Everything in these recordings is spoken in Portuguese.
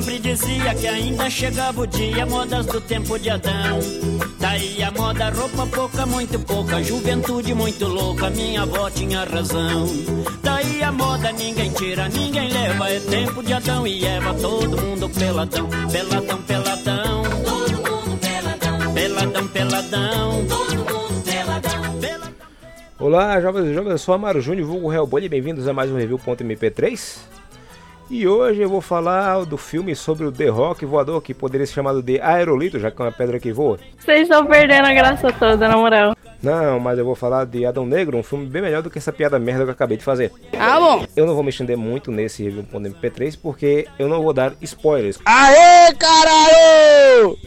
sempre dizia que ainda chegava o dia, modas do tempo de Adão. Daí a moda, roupa pouca, muito pouca, juventude muito louca, minha avó tinha razão. Daí a moda, ninguém tira, ninguém leva, é tempo de Adão e Eva, todo mundo peladão, peladão, peladão. Todo mundo peladão, peladão, peladão. Todo mundo peladão, peladão. Olá, jovens e jovens, eu sou Amaro Júnior, vulgo Hellboy, e bem-vindos a mais um Review.mp3. E hoje eu vou falar do filme sobre o The Rock voador, que poderia ser chamado de Aerolito, já que é uma pedra que voa. Vocês estão perdendo a graça toda, na moral. Não, mas eu vou falar de Adão Negro, um filme bem melhor do que essa piada merda que eu acabei de fazer. Ah, bom. Eu não vou me estender muito nesse Review.mp3 porque eu não vou dar spoilers. Aê, caralho!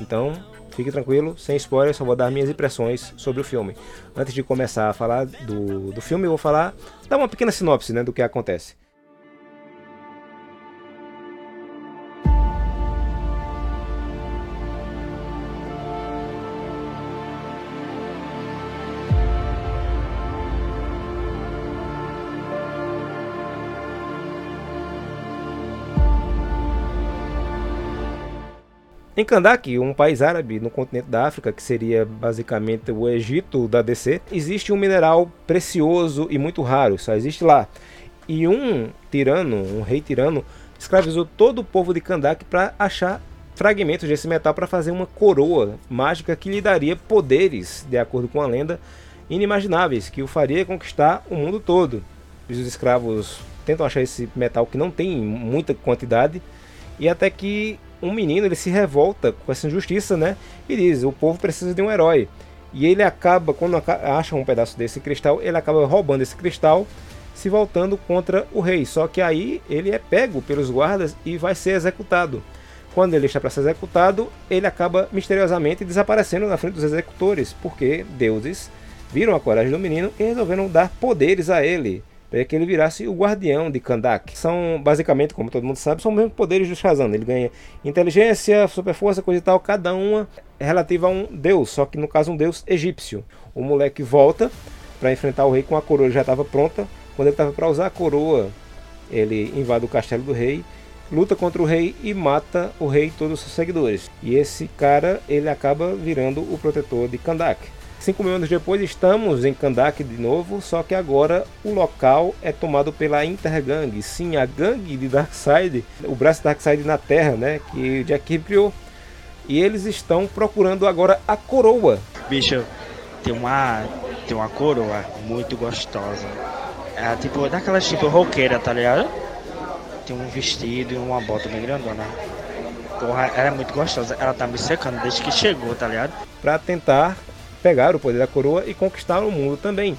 Então, fique tranquilo, sem spoilers, só vou dar minhas impressões sobre o filme. Antes de começar a falar do, do filme, eu vou falar, dar uma pequena sinopse né, do que acontece. Em Kandak, um país árabe no continente da África, que seria basicamente o Egito da DC, existe um mineral precioso e muito raro, só existe lá. E um tirano, um rei tirano, escravizou todo o povo de Kandak para achar fragmentos desse metal para fazer uma coroa mágica que lhe daria poderes, de acordo com a lenda, inimagináveis, que o faria conquistar o mundo todo. Os escravos tentam achar esse metal que não tem muita quantidade e até que um menino ele se revolta com essa injustiça, né? E diz: o povo precisa de um herói. E ele acaba, quando acha um pedaço desse cristal, ele acaba roubando esse cristal, se voltando contra o rei. Só que aí ele é pego pelos guardas e vai ser executado. Quando ele está para ser executado, ele acaba misteriosamente desaparecendo na frente dos executores, porque deuses viram a coragem do menino e resolveram dar poderes a ele para que ele virasse o guardião de Kandak. São basicamente, como todo mundo sabe, são os mesmos poderes do Shazam. Ele ganha inteligência, super força, coisa e tal, cada uma é relativa a um deus, só que no caso um deus egípcio. O moleque volta para enfrentar o rei com a coroa já estava pronta. Quando ele estava para usar a coroa, ele invade o castelo do rei, luta contra o rei e mata o rei e todos os seus seguidores. E esse cara ele acaba virando o protetor de Kandak. Cinco mil anos depois estamos em Kandak de novo, só que agora o local é tomado pela Intergang, sim, a gangue de Darkseid, o braço Darkseid na Terra, né, que o Jack Kirby criou. E eles estão procurando agora a coroa. Bicho, tem uma tem uma coroa muito gostosa. É tipo daquelas tipo roqueira, tá ligado? Tem um vestido e uma bota bem grandona. Porra, ela é muito gostosa. Ela tá me secando desde que chegou, tá ligado? Para tentar pegar o poder da coroa e conquistar o mundo também.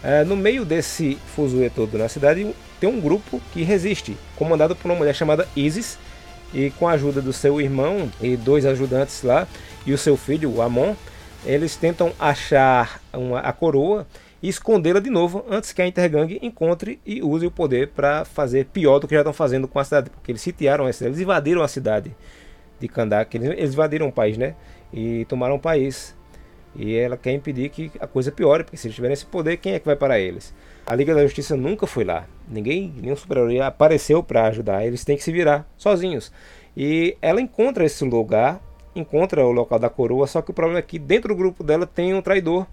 É, no meio desse fuzuê todo na cidade tem um grupo que resiste, comandado por uma mulher chamada Isis, e com a ajuda do seu irmão e dois ajudantes lá, e o seu filho, o Amon, eles tentam achar uma, a coroa e escondê-la de novo antes que a Intergang encontre e use o poder para fazer pior do que já estão fazendo com a cidade, porque eles sitiaram a cidade, eles invadiram a cidade de Kandak, eles, eles invadiram o país, né? E tomaram o país e ela quer impedir que a coisa piore, porque se eles tiverem esse poder, quem é que vai para eles? A Liga da Justiça nunca foi lá. Ninguém, nenhum super-herói apareceu para ajudar. Eles têm que se virar sozinhos. E ela encontra esse lugar, encontra o local da coroa, só que o problema é que dentro do grupo dela tem um traidor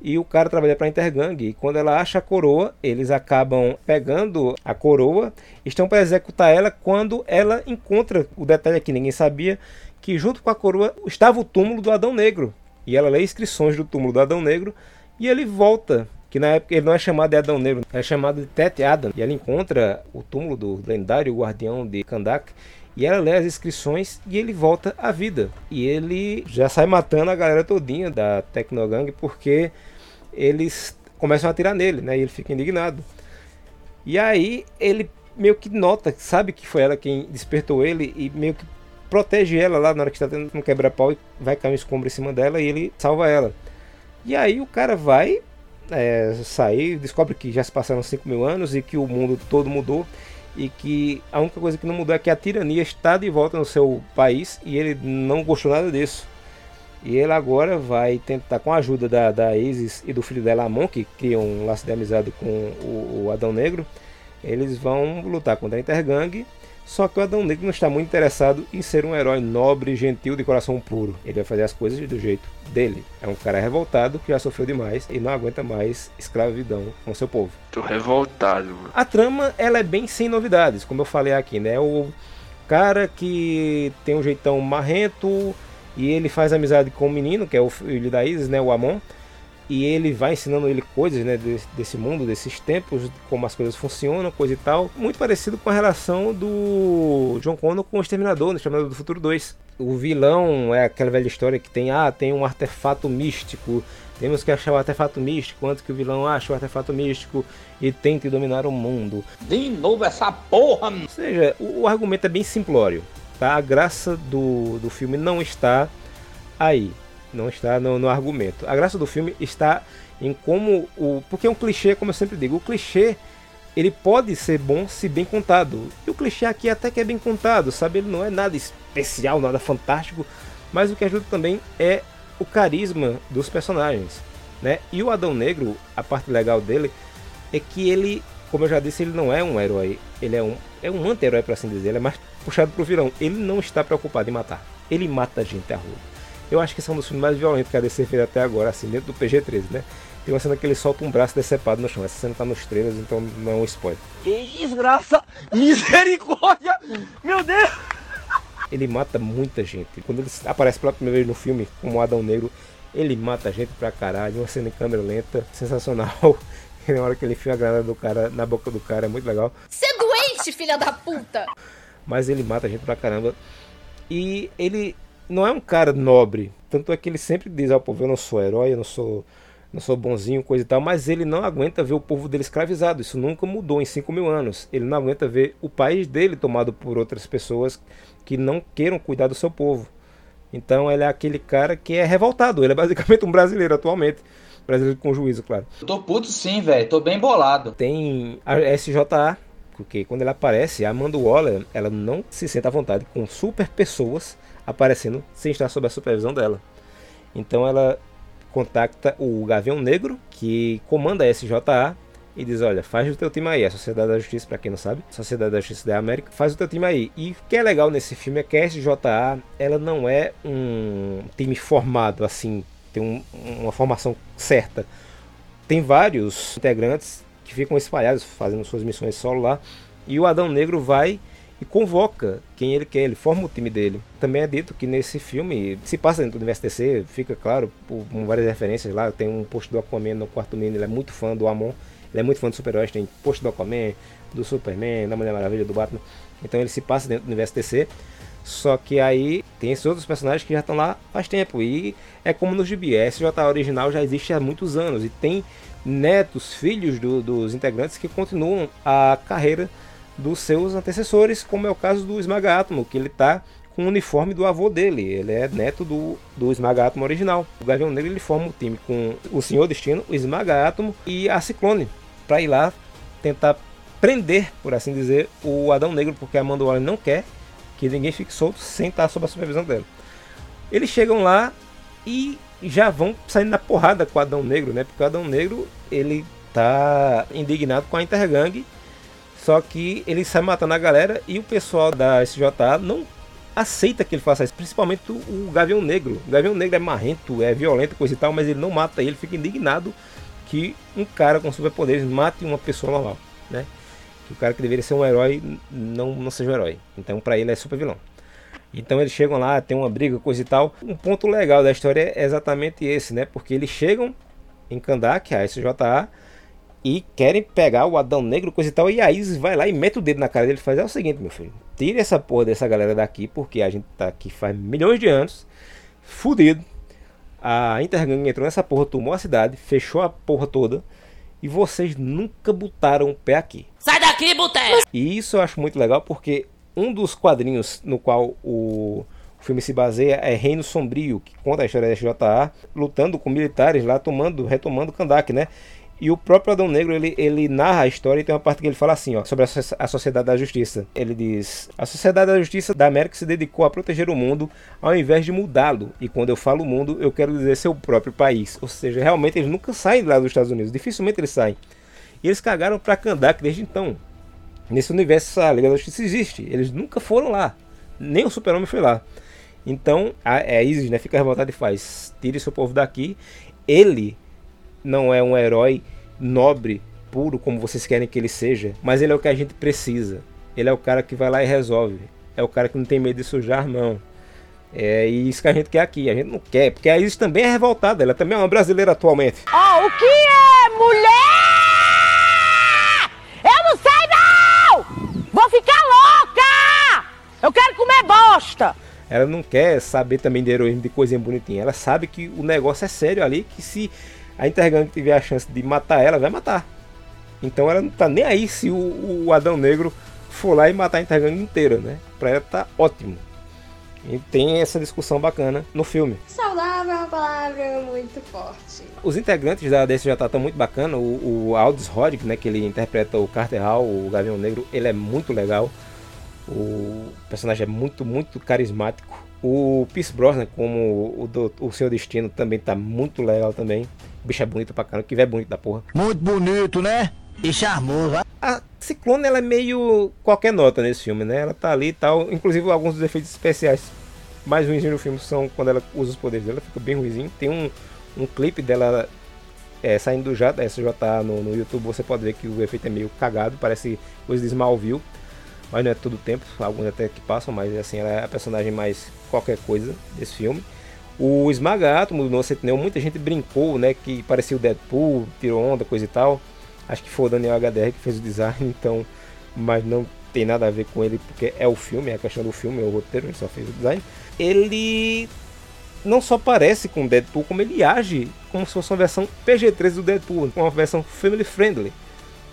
e o cara trabalha para a Intergang. E quando ela acha a coroa, eles acabam pegando a coroa, estão para executar ela quando ela encontra o detalhe que ninguém sabia, que junto com a coroa estava o túmulo do Adão Negro. E ela lê inscrições do túmulo do Adão Negro e ele volta, que na época ele não é chamado de Adão Negro, é chamado de Tete Adam. E ela encontra o túmulo do lendário guardião de Kandak e ela lê as inscrições e ele volta à vida. E ele já sai matando a galera todinha da Tecnogang porque eles começam a atirar nele, né? E ele fica indignado. E aí ele meio que nota, sabe que foi ela quem despertou ele e meio que protege ela lá na hora que está tendo um quebra-pau e vai cair um escombro em cima dela e ele salva ela. E aí o cara vai é, sair, descobre que já se passaram 5 mil anos e que o mundo todo mudou e que a única coisa que não mudou é que a tirania está de volta no seu país e ele não gostou nada disso. E ele agora vai tentar, com a ajuda da, da Isis e do filho dela, Amon, que cria um laço de amizade com o, o Adão Negro, Eles vão lutar contra a Intergang só que o Adão Negro não está muito interessado em ser um herói nobre, gentil, de coração puro. Ele vai fazer as coisas do jeito dele. É um cara revoltado que já sofreu demais e não aguenta mais escravidão com seu povo. Tô revoltado. Mano. A trama ela é bem sem novidades, como eu falei aqui, né? O cara que tem um jeitão marrento e ele faz amizade com o menino, que é o filho da Isis, né? O Amon e ele vai ensinando ele coisas né, desse, desse, mundo, desses tempos, como as coisas funcionam, coisa e tal. Muito parecido com a relação do John Connor com o Exterminador, no Exterminador do Futuro 2. O vilão é aquela velha história que tem, ah, tem um artefato místico, temos que achar o artefato místico antes que o vilão ache o artefato místico e tente dominar o mundo. De novo essa porra! Ou seja, o, o argumento é bem simplório. Tá? A graça do, do filme não está aí não está no, no, argumento. A graça do filme está em como o. Porque é um clichê, como eu sempre digo, o clichê ele pode ser bom se bem contado. E o clichê aqui até que é bem contado, sabe? Ele não é nada especial, nada fantástico, mas o que ajuda também é o carisma dos personagens, né? E o Adão Negro, a parte legal dele é que ele, como eu já disse, ele não é um herói, ele é um é um anti-herói para assim dizer, ele é mais puxado pro vilão. Ele não está preocupado em matar. Ele mata a gente a rua. Eu acho que esse é um dos filmes mais violentos que a DC fez até agora, assim, dentro do PG-13, né? Tem uma cena que ele solta um braço decepado no chão. Essa cena tá nos trailers, então não é um spoiler. Que desgraça! Misericórdia! Meu Deus! Ele mata muita gente. Quando ele aparece pela primeira vez no filme, como Adão Negro, ele mata gente pra caralho. Uma cena em câmera lenta, sensacional. na hora que ele enfia a granada do cara na boca do cara, é muito legal. Você é doente, filha da puta! Mas ele mata gente pra caramba. E ele não é um cara nobre. Tanto é que ele sempre diz ao povo: Eu não sou herói, eu não sou, não sou bonzinho, coisa e tal. Mas ele não aguenta ver o povo dele escravizado. Isso nunca mudou em 5 mil anos. Ele não aguenta ver o país dele tomado por outras pessoas que não queiram cuidar do seu povo. Então ele é aquele cara que é revoltado. Ele é basicamente um brasileiro atualmente. Brasileiro com juízo, claro. Eu tô puto sim, velho. Tô bem bolado. Tem a SJA, porque quando ela aparece, a Amanda Waller, ela não se sente à vontade com super pessoas aparecendo sem estar sob a supervisão dela. Então ela contacta o Gavião Negro, que comanda a SJA, e diz: Olha, faz o teu time aí, a Sociedade da Justiça, para quem não sabe, Sociedade da Justiça da América, faz o teu time aí. E o que é legal nesse filme é que a SJA ela não é um time formado assim, tem um, uma formação certa. Tem vários integrantes que ficam espalhados fazendo suas missões solo lá, e o Adão Negro vai e convoca quem ele quer, ele forma o time dele. Também é dito que nesse filme, se passa dentro do universo DC, fica claro, por, várias referências lá, tem um post do Aquaman no quarto menino, ele é muito fã do Amon, ele é muito fã do super-heróis, tem post do Aquaman, do Superman, da Mulher Maravilha, do Batman, então ele se passa dentro do universo DC, só que aí tem esses outros personagens que já estão lá faz tempo, e é como no GB, a SJ original já existe há muitos anos, e tem netos, filhos do, dos integrantes que continuam a carreira dos seus antecessores, como é o caso do Esmaga Átomo, que ele está com o uniforme do avô dele. Ele é neto do, do Esmaga Átomo original. O Gavião Negro ele forma o time com o Senhor Destino, o Esmaga Átomo e a Ciclone, para ir lá tentar prender, por assim dizer, o Adão Negro, porque a Waller não quer que ninguém fique solto sem estar sob a supervisão dela. Eles chegam lá e já vão saindo na porrada com o Adão Negro, né? Porque o Adão Negro ele tá indignado com a Intergang só que ele sai matando a galera e o pessoal da SJA não aceita que ele faça isso, principalmente o, Gavião Negro. O Gavião Negro é marrento, é violento, coisa e tal, mas ele não mata ele, fica indignado que um cara com superpoderes mate uma pessoa normal, né? Que o cara que deveria ser um herói não, não seja um herói. Então, para ele é super vilão. Então eles chegam lá, tem uma briga, coisa e tal. Um ponto legal da história é exatamente esse, né? Porque eles chegam em Kandak, a SJA, e querem pegar o Adão Negro, coisa e tal, e a Isis vai lá e mete o dedo na cara dele e faz: é o seguinte, meu filho, tire essa porra dessa galera daqui, porque a gente tá aqui faz milhões de anos, fudido. A Intergang entrou nessa porra, tomou a cidade, fechou a porra toda, e vocês nunca botaram o pé aqui. Sai daqui, boteco! E isso eu acho muito legal, porque um dos quadrinhos no qual o o filme se baseia é Reino Sombrio, que conta a história da JA lutando com militares lá, tomando, retomando Kandak, né? E o próprio Adão Negro, ele, ele narra a história e tem uma parte que ele fala assim, ó, sobre a, a Sociedade da Justiça. Ele diz: A Sociedade da Justiça da América se dedicou a proteger o mundo ao invés de mudá-lo. E quando eu falo mundo, eu quero dizer seu próprio país. Ou seja, realmente eles nunca saem lá dos Estados Unidos, dificilmente eles saem. E eles cagaram pra Kandak desde então. Nesse universo a Liga da Justiça existe. Eles nunca foram lá. Nem o Super-Homem foi lá. Então a, a Isis né, fica revoltada e faz: tire seu povo daqui. Ele não é um herói nobre, puro, como vocês querem que ele seja, mas ele é o que a gente precisa. Ele é o cara que vai lá e resolve. É o cara que não tem medo de sujar, não. É isso que a gente quer aqui. A gente não quer, porque a Isis também é revoltada. Ela também é uma brasileira atualmente. Oh, o que é mulher? Eu não sei não! Vou ficar louca! Eu quero comer bosta! Ela não quer saber também de heroísmo, de coisinha bonitinha. Ela sabe que o negócio é sério ali, que se a Intergang tiver a chance de matar ela, vai matar. Então ela não tá nem aí se o, o Adão Negro for lá e matar a Intergang inteira, né? Pra ela tá ótimo. E tem essa discussão bacana no filme. Saudável é uma palavra muito forte. Os integrantes da DSJ estão muito bacana. O, o Aldous Hodge, né, que ele interpreta o Carter Hall, o Gavião Negro, ele é muito legal. O personagem é muito, muito carismático. O Pierce Brosnan, como o, do, o seu destino, também tá muito legal também. O bicho é bonito pra caramba, que é bonito da porra. Muito bonito, né? E charmoso. A Ciclone ela é meio qualquer nota nesse filme, né? Ela tá ali e tal. Inclusive alguns dos efeitos especiais mais ruins no filme são quando ela usa os poderes dela, fica bem ruimzinho. Tem um, um clipe dela é, saindo do J, SJ no, no YouTube, você pode ver que o efeito é meio cagado, parece coisa de Smallville. Mas não é todo o tempo, alguns até que passam, mas assim, ela é a personagem mais qualquer coisa desse filme. O Esmaga Átomo do Sentinel, muita gente brincou, né, que parecia o Deadpool, tirou onda, coisa e tal. Acho que foi o Daniel HDR que fez o design, então, mas não tem nada a ver com ele, porque é o filme, é a questão do filme, é o roteiro, ele só fez o design. Ele não só parece com o Deadpool, como ele age como se fosse uma versão PG-13 do Deadpool, uma versão family friendly.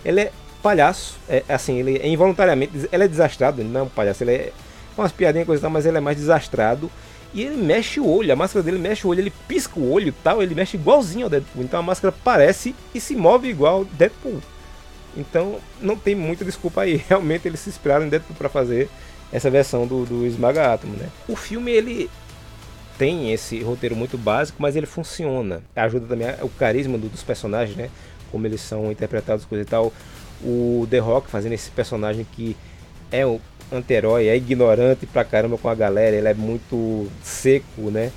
Ele é palhaço, é assim, ele é involuntariamente, ele é desastrado, ele não é um palhaço, ele é umas piadinhas coisa tal, mas ele é mais desastrado. E ele mexe o olho, a máscara dele mexe o olho, ele pisca o olho e tal, ele mexe igualzinho ao Deadpool. Então a máscara parece e se move igual Deadpool. Então não tem muita desculpa aí. Realmente eles se inspiraram em Deadpool para fazer essa versão do, do Esmaga Átomo, né? O filme ele tem esse roteiro muito básico, mas ele funciona. Ajuda também o carisma do, dos personagens, né? Como eles são interpretados, coisa e tal. O The Rock fazendo esse personagem que é o anti-herói, é ignorante pra caramba com a galera, ele é muito seco, né?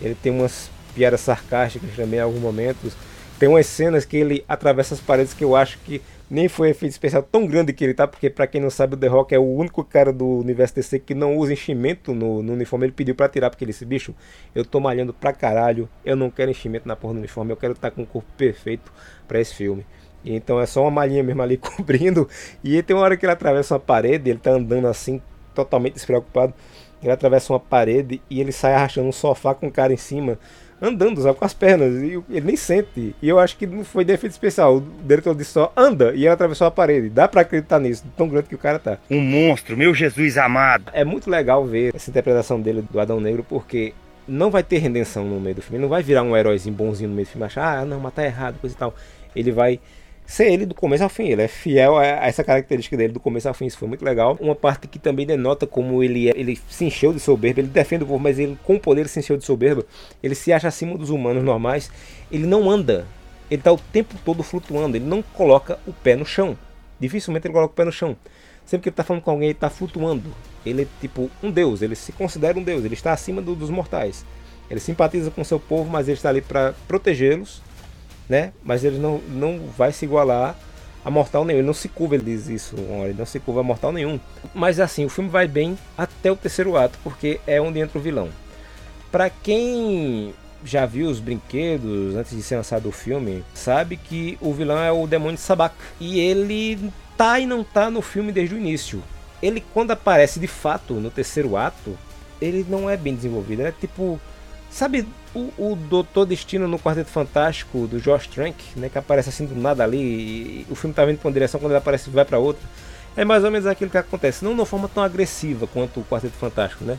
Ele tem umas piadas sarcásticas também em alguns momentos. Tem umas cenas que ele atravessa as paredes que eu acho que nem foi efeito especial tão grande que ele tá, porque para quem não sabe, o The Rock é o único cara do universo DC que não usa enchimento no, no uniforme. Ele pediu para tirar, porque ele disse: bicho, eu tô malhando pra caralho, eu não quero enchimento na porra do uniforme, eu quero estar tá com o corpo perfeito para esse filme. Então é só uma malhinha mesmo ali cobrindo. E tem uma hora que ele atravessa uma parede, ele tá andando assim, totalmente despreocupado. Ele atravessa uma parede e ele sai arrastando um sofá com o cara em cima andando, sabe, com as pernas. E ele nem sente. E eu acho que não foi defeito especial. O diretor disse só anda e ele atravessou a parede. Dá pra acreditar nisso, tão grande que o cara tá. Um monstro, meu Jesus amado. É muito legal ver essa interpretação dele do Adão Negro, porque não vai ter redenção no meio do filme. Ele não vai virar um heróizinho bonzinho no meio do filme, achar, ah, não, matar errado, coisa e tal. Ele vai ser ele do começo ao fim. Ele é fiel a essa característica dele do começo ao fim. Isso foi muito legal. Uma parte que também denota como ele, é, ele se encheu de soberba. Ele defende o povo, mas ele com o poder se encheu de soberba. Ele se acha acima dos humanos normais. Ele não anda. Ele está o tempo todo flutuando. Ele não coloca o pé no chão. Dificilmente ele coloca o pé no chão. Sempre que ele está falando com alguém, ele está flutuando. Ele é tipo um deus. Ele se considera um deus. Ele está acima do, dos mortais. Ele simpatiza com seu povo, mas ele está ali para protegê-los né? Mas ele não, não vai se igualar a mortal nenhum. Ele não se curva, ele diz isso, ele não se curva a mortal nenhum. Mas assim, o filme vai bem até o terceiro ato, porque é onde entra o vilão. Para quem já viu os brinquedos antes de ser lançado o filme, sabe que o vilão é o demônio de Sabak. E ele tá e não tá no filme desde o início. Ele quando aparece de fato no terceiro ato, ele não é bem desenvolvido, é tipo Sabe o, o Doutor Destino no Quarteto Fantástico do Josh Trank, né, que aparece assim do nada ali, o filme tá vindo pra uma direção, quando ele aparece vai para outra. É mais ou menos aquilo que acontece, não de uma forma tão agressiva quanto o Quarteto Fantástico, né?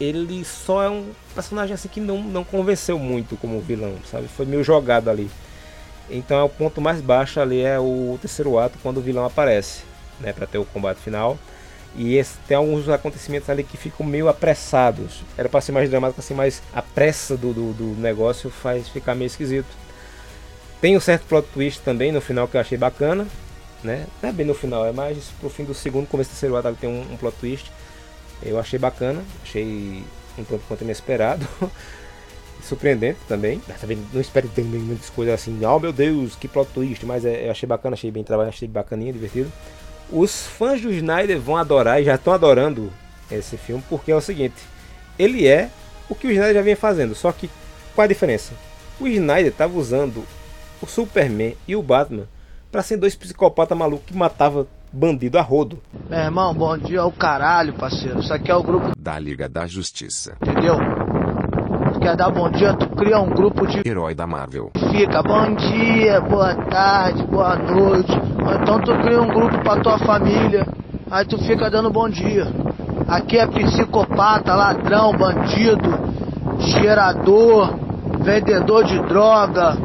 Ele só é um personagem assim que não, não convenceu muito como vilão, sabe? Foi meio jogado ali. Então é o ponto mais baixo ali é o terceiro ato quando o vilão aparece, né, para ter o combate final. E esse, tem alguns acontecimentos ali que ficam meio apressados. Era para ser mais dramático assim, mas a pressa do, do, do, negócio faz ficar meio esquisito. Tem um certo plot twist também no final que eu achei bacana. né? Não é bem no final, é mais pro fim do segundo, começo do terceiro ato, tem um, um plot twist. Eu achei bacana, achei um tanto quanto inesperado. surpreendente também. também não espero ter muitas coisas assim, oh meu Deus, que plot twist, mas é, eu achei bacana, achei bem trabalhado, achei bacaninha, divertido. Os fãs do Snyder vão adorar e já estão adorando esse filme, porque é o seguinte, ele é o que o Snyder já vinha fazendo, só que qual a diferença? O Snyder estava usando o Superman e o Batman para ser dois psicopatas malucos que matava bandido a rodo. Meu irmão, bom dia ao caralho, parceiro. Isso aqui é o grupo da Liga da Justiça. Entendeu? Quer dar bom dia, tu cria um grupo de herói da Marvel. Fica bom dia, boa tarde, boa noite. Ou então tu cria um grupo pra tua família. Aí tu fica dando bom dia. Aqui é psicopata, ladrão, bandido, cheirador, vendedor de droga.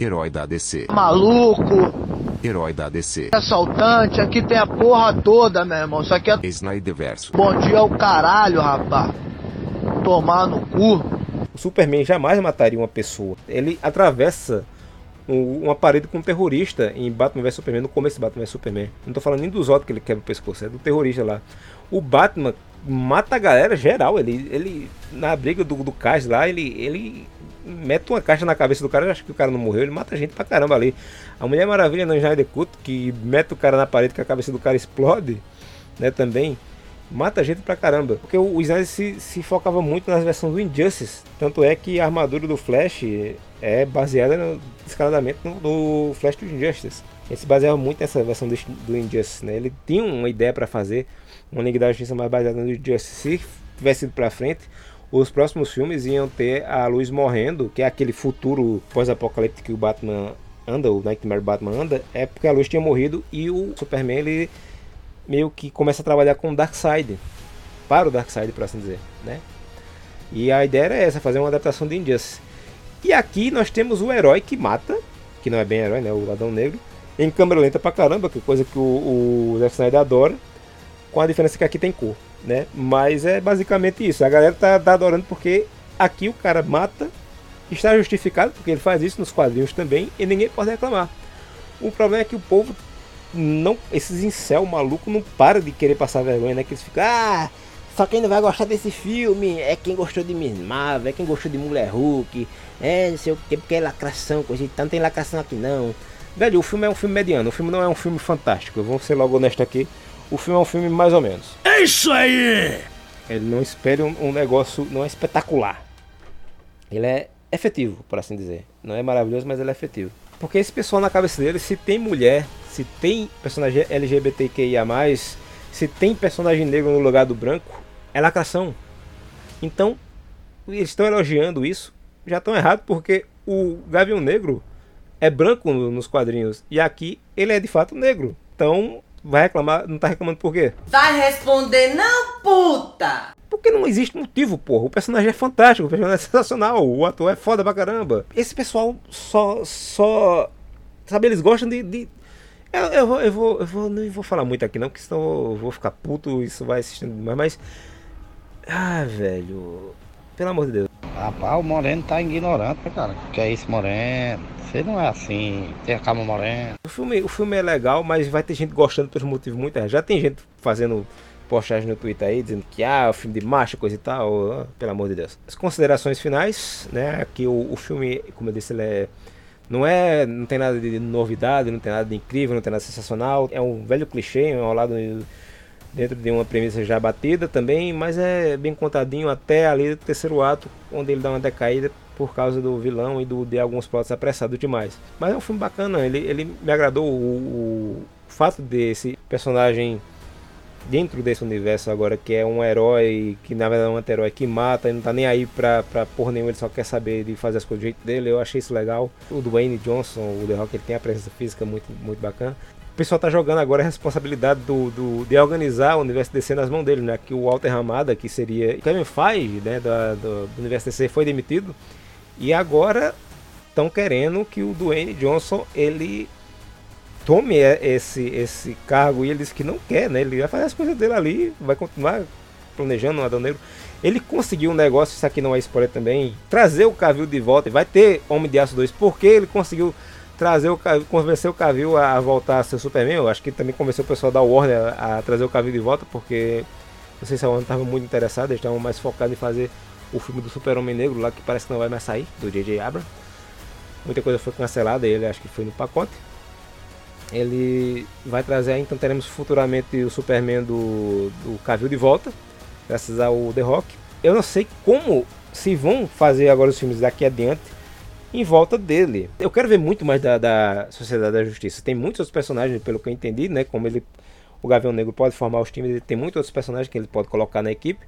Herói da DC. Maluco. Herói da DC. Assaltante, aqui tem a porra toda, meu irmão. Isso aqui é. Snyderverso. Bom dia ao caralho, rapá. Tomar no cu. O Superman jamais mataria uma pessoa. Ele atravessa uma parede com um terrorista em Batman vs Superman, no começo de Batman vs Superman. Não tô falando nem dos outros que ele quebra o pescoço, é do terrorista lá. O Batman mata a galera geral. Ele, ele na briga do, do Cais lá, ele, ele mete uma caixa na cabeça do cara, acho que o cara não morreu, ele mata gente pra caramba ali. A Mulher Maravilha no Snyder Cut, que mete o cara na parede que a cabeça do cara explode, né, também, mata gente pra caramba. Porque o Snyder se, se focava muito nas versões do Injustice, tanto é que a armadura do Flash é baseada no, descaradamente no, no Flash do Injustice. Ele se baseava muito nessa versão do, do Injustice, né? Ele tinha uma ideia para fazer uma Liga da Justiça mais baseada no Injustice. Se tivesse ido pra frente, os próximos filmes iam ter a luz morrendo, que é aquele futuro pós-apocalíptico que o Batman anda, o Nightmare Batman anda, é porque a luz tinha morrido e o Superman ele meio que começa a trabalhar com o Darkseid, para o Darkseid, por assim dizer, né? E a ideia era essa, fazer uma adaptação de Injustice. E aqui nós temos o herói que mata, que não é bem herói, né? O Ladrão Negro, em câmera lenta pra caramba, que é coisa que o, o Zack Snyder adora, com a diferença que aqui tem cor né? Mas é basicamente isso. A galera tá, tá adorando porque aqui o cara mata, está justificado, porque ele faz isso nos quadrinhos também, e ninguém pode reclamar. O problema é que o povo não. Esses incel maluco não para de querer passar vergonha, né? Que eles ficam. Ah, só quem não vai gostar desse filme é quem gostou de Miss Marvel, é quem gostou de Mulher Hulk, é não sei o que, porque é lacração, coisa e tal, não tem lacração aqui não. Velho, o filme é um filme mediano, o filme não é um filme fantástico, vamos ser logo honesto aqui o filme é um filme mais ou menos. É isso aí! Ele não espere um, um negócio, não é espetacular. Ele é efetivo, por assim dizer. Não é maravilhoso, mas ele é efetivo. Porque esse pessoal na cabeça dele, se tem mulher, se tem personagem LGBTQIA, se tem personagem negro no lugar do branco, é lacração. Então, eles estão elogiando isso, já estão errados, porque o Gavião Negro é branco nos quadrinhos e aqui ele é de fato negro. Então, vai reclamar, não tá reclamando por quê? Vai responder não, puta! Porque não existe motivo, porra. O personagem é fantástico, o personagem é sensacional, o ator é foda pra caramba. Esse pessoal só. só. Sabe, eles gostam de. de... Eu, eu, vou, eu, vou, eu vou. Não vou falar muito aqui não, porque senão eu vou ficar puto, isso vai assistindo demais, mas. Ah, velho. Pelo amor de Deus. Rapaz, o Moreno tá ignorante, cara. Que é isso, Moreno? Você não é assim, tem a calma morena. O filme, o filme é legal, mas vai ter gente gostando por motivos muito. Já tem gente fazendo postagem no Twitter aí dizendo que ah, o filme de macho, coisa e tal, pelo amor de Deus. As considerações finais, né? Que o, o filme, como eu disse, ele é não é, não tem nada de novidade, não tem nada de incrível, não tem nada sensacional. É um velho clichê enrolado dentro de uma premissa já batida também, mas é bem contadinho até ali do terceiro ato, onde ele dá uma decaída por causa do vilão e do, de alguns plots apressados demais. Mas é um filme bacana, ele, ele me agradou o, o fato desse personagem dentro desse universo agora, que é um herói, que na verdade é um anti-herói que mata e não tá nem aí pra, pra porra nenhuma, ele só quer saber de fazer as coisas do jeito dele, eu achei isso legal. O Dwayne Johnson, o The Rock, ele tem a presença física muito, muito bacana. O pessoal tá jogando agora a responsabilidade do, do, de organizar o universo DC nas mãos dele, né? Que o Walter Ramada, que seria Kevin Feige, né, do, do, universo DC, foi demitido. E agora estão querendo que o Dwayne Johnson ele tome esse, esse cargo e ele disse que não quer, né? Ele vai fazer as coisas dele ali, vai continuar planejando o Adão Negro. Ele conseguiu um negócio, isso aqui não é spoiler também, trazer o Cavill de volta. Vai ter Homem de Aço 2, porque ele conseguiu trazer o convencer o Cavill a voltar a ser Superman. Eu acho que também convenceu o pessoal da Warner a, trazer o Cavill de volta, porque não sei se a Warner estava muito interessada, eles estavam mais focados em fazer o filme do Super-Homem Negro lá, que parece que não vai mais sair, do J.J. Abrams. Muita coisa foi cancelada, ele acho que foi no pacote. Ele vai trazer, então teremos futuramente o Superman do, do Cavill de volta, graças ao The Rock. Eu não sei como se vão fazer agora os filmes daqui adiante em volta dele. Eu quero ver muito mais da, da Sociedade da Justiça. Tem muitos outros personagens, pelo que eu entendi, né? Como ele, o Gavião Negro pode formar os times, tem muitos outros personagens que ele pode colocar na equipe.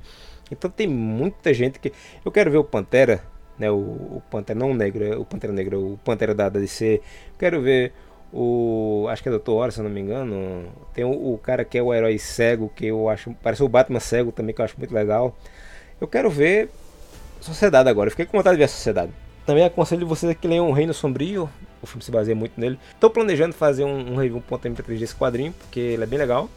Então tem muita gente que. Eu quero ver o Pantera, né? O, o Pantera não o negro, o Pantera Negro, o Pantera da DC. Quero ver o. Acho que é Dr. Hora, se eu não me engano. Tem o, o, cara que é o herói cego, que eu acho. Parece o Batman cego também, que eu acho muito legal. Eu quero ver Sociedade agora. Eu fiquei com vontade de ver a Sociedade. Também aconselho vocês que leiam O Reino Sombrio. O filme se baseia muito nele. Estou planejando fazer um, um review um ponto MP3 desse quadrinho, porque ele é bem legal.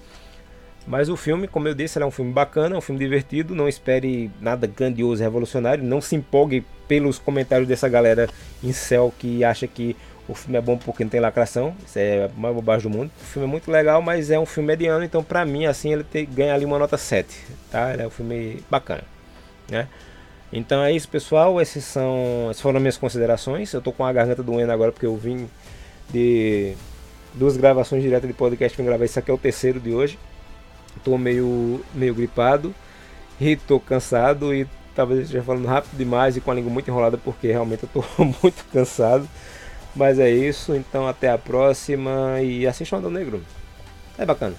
Mas o filme, como eu disse, é um filme bacana, um filme divertido. Não espere nada grandioso revolucionário. Não se empolgue pelos comentários dessa galera em céu que acha que o filme é bom porque não tem lacração. Isso é a mais bobagem do mundo. O filme é muito legal, mas é um filme mediano. Então, pra mim, assim, ele tem, ganha ali uma nota 7. Tá? Ele é um filme bacana. Né? Então é isso, pessoal. Esses são, essas foram minhas considerações. Eu tô com a garganta doendo agora porque eu vim de duas gravações diretas de podcast. Vim gravar isso aqui é o terceiro de hoje. Tô meio, meio gripado e tô cansado e talvez eu esteja falando rápido demais e com a língua muito enrolada porque realmente eu tô muito cansado. Mas é isso, então até a próxima e assistam Adão Negro. É bacana.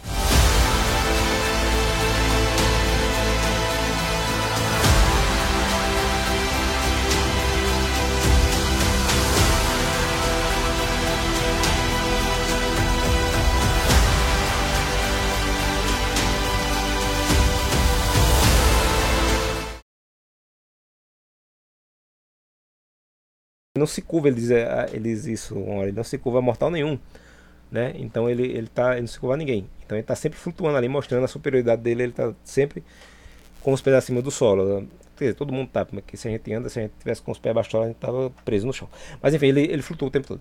Não se curva, ele diz, é, ele diz isso, ele não se curva a mortal nenhum. Né? Então ele, ele, tá, ele não se curva a ninguém. Então ele está sempre flutuando ali, mostrando a superioridade dele, ele está sempre com os pés acima do solo. Quer dizer, todo mundo tá, porque se a gente anda, se a gente tivesse com os pés abaixo, a gente tava preso no chão. Mas enfim, ele, ele flutua o tempo todo.